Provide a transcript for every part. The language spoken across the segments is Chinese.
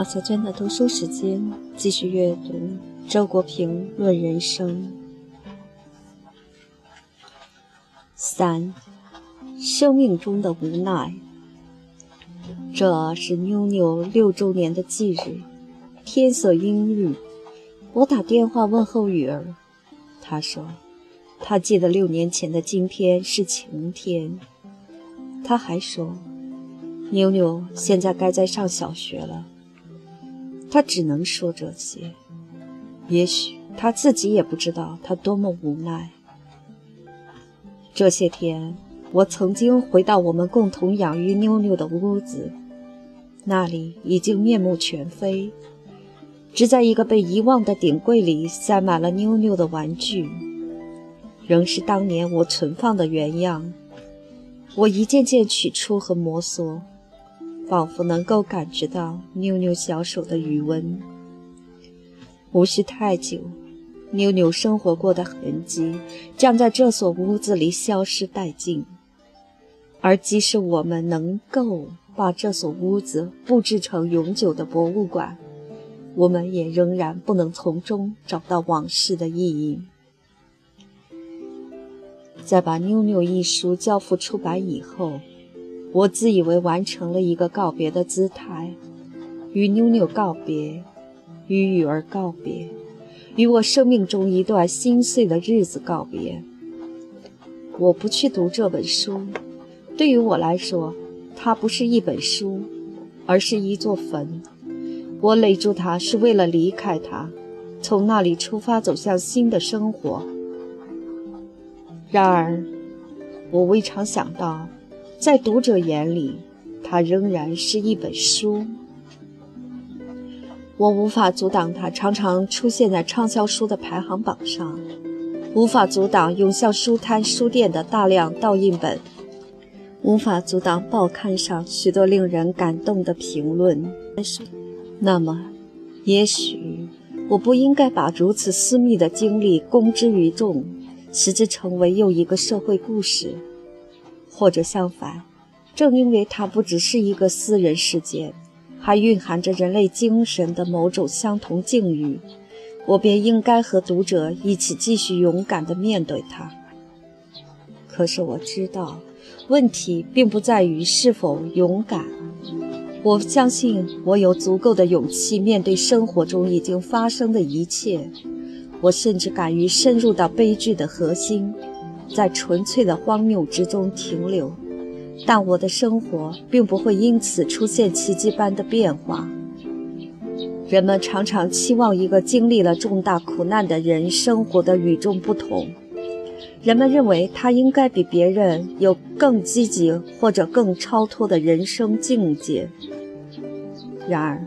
马小娟的读书时间，继续阅读周国平《论人生》三，生命中的无奈。这是妞妞六周年的忌日，天色阴郁。我打电话问候雨儿，她说，她记得六年前的今天是晴天。她还说，妞妞现在该在上小学了。他只能说这些，也许他自己也不知道他多么无奈。这些天，我曾经回到我们共同养育妞妞的屋子，那里已经面目全非。只在一个被遗忘的顶柜里塞满了妞妞的玩具，仍是当年我存放的原样。我一件件取出和摩挲，仿佛能够感觉到妞妞小手的余温。无需太久，妞妞生活过的痕迹将在这所屋子里消失殆尽。而即使我们能够把这所屋子布置成永久的博物馆，我们也仍然不能从中找到往事的意义。在把《妞妞》一书交付出版以后，我自以为完成了一个告别的姿态，与妞妞告别，与雨儿告别，与我生命中一段心碎的日子告别。我不去读这本书，对于我来说，它不是一本书，而是一座坟。我垒住它，是为了离开它，从那里出发，走向新的生活。然而，我未尝想到，在读者眼里，它仍然是一本书。我无法阻挡它常常出现在畅销书的排行榜上，无法阻挡涌向书摊、书店的大量盗印本，无法阻挡报刊上许多令人感动的评论。那么，也许我不应该把如此私密的经历公之于众，使之成为又一个社会故事，或者相反，正因为它不只是一个私人事件，还蕴含着人类精神的某种相同境遇，我便应该和读者一起继续勇敢地面对它。可是我知道，问题并不在于是否勇敢。我相信我有足够的勇气面对生活中已经发生的一切。我甚至敢于深入到悲剧的核心，在纯粹的荒谬之中停留。但我的生活并不会因此出现奇迹般的变化。人们常常期望一个经历了重大苦难的人生活的与众不同。人们认为他应该比别人有更积极或者更超脱的人生境界。然而，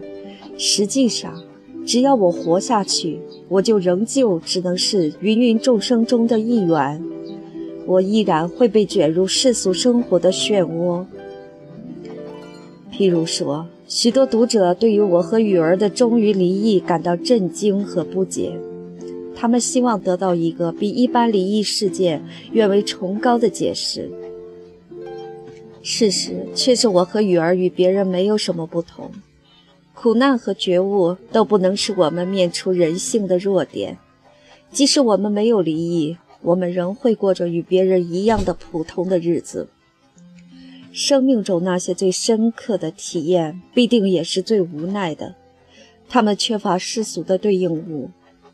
实际上，只要我活下去，我就仍旧只能是芸芸众生中的一员。我依然会被卷入世俗生活的漩涡。譬如说，许多读者对于我和雨儿的终于离异感到震惊和不解。他们希望得到一个比一般离异事件远为崇高的解释。事实却是，我和雨儿与别人没有什么不同。苦难和觉悟都不能使我们免除人性的弱点。即使我们没有离异，我们仍会过着与别人一样的普通的日子。生命中那些最深刻的体验，必定也是最无奈的。他们缺乏世俗的对应物。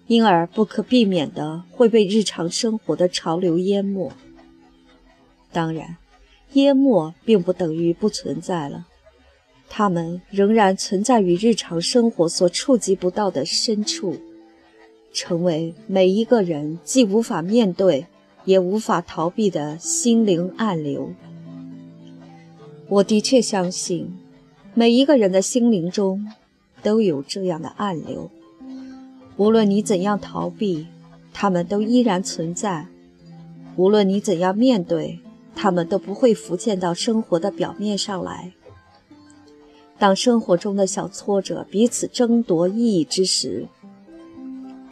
因而不可避免的会被日常生活的潮流淹没。当然，淹没并不等于不存在了，它们仍然存在于日常生活所触及不到的深处，成为每一个人既无法面对也无法逃避的心灵暗流。我的确相信，每一个人的心灵中都有这样的暗流。无论你怎样逃避，他们都依然存在；无论你怎样面对，他们都不会浮现到生活的表面上来。当生活中的小挫折彼此争夺意义之时，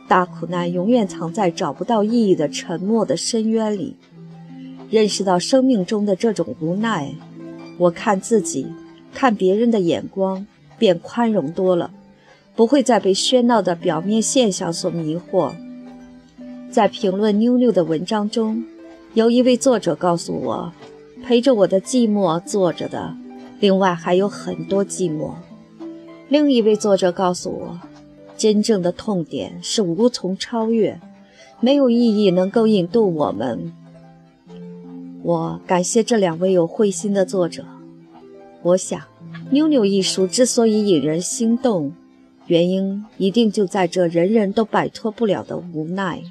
大苦难永远藏在找不到意义的沉默的深渊里。认识到生命中的这种无奈，我看自己、看别人的眼光便宽容多了。不会再被喧闹的表面现象所迷惑。在评论妞妞的文章中，有一位作者告诉我，陪着我的寂寞坐着的，另外还有很多寂寞。另一位作者告诉我，真正的痛点是无从超越，没有意义能够引渡我们。我感谢这两位有慧心的作者。我想，《妞妞》一书之所以引人心动，原因一定就在这人人都摆脱不了的无奈。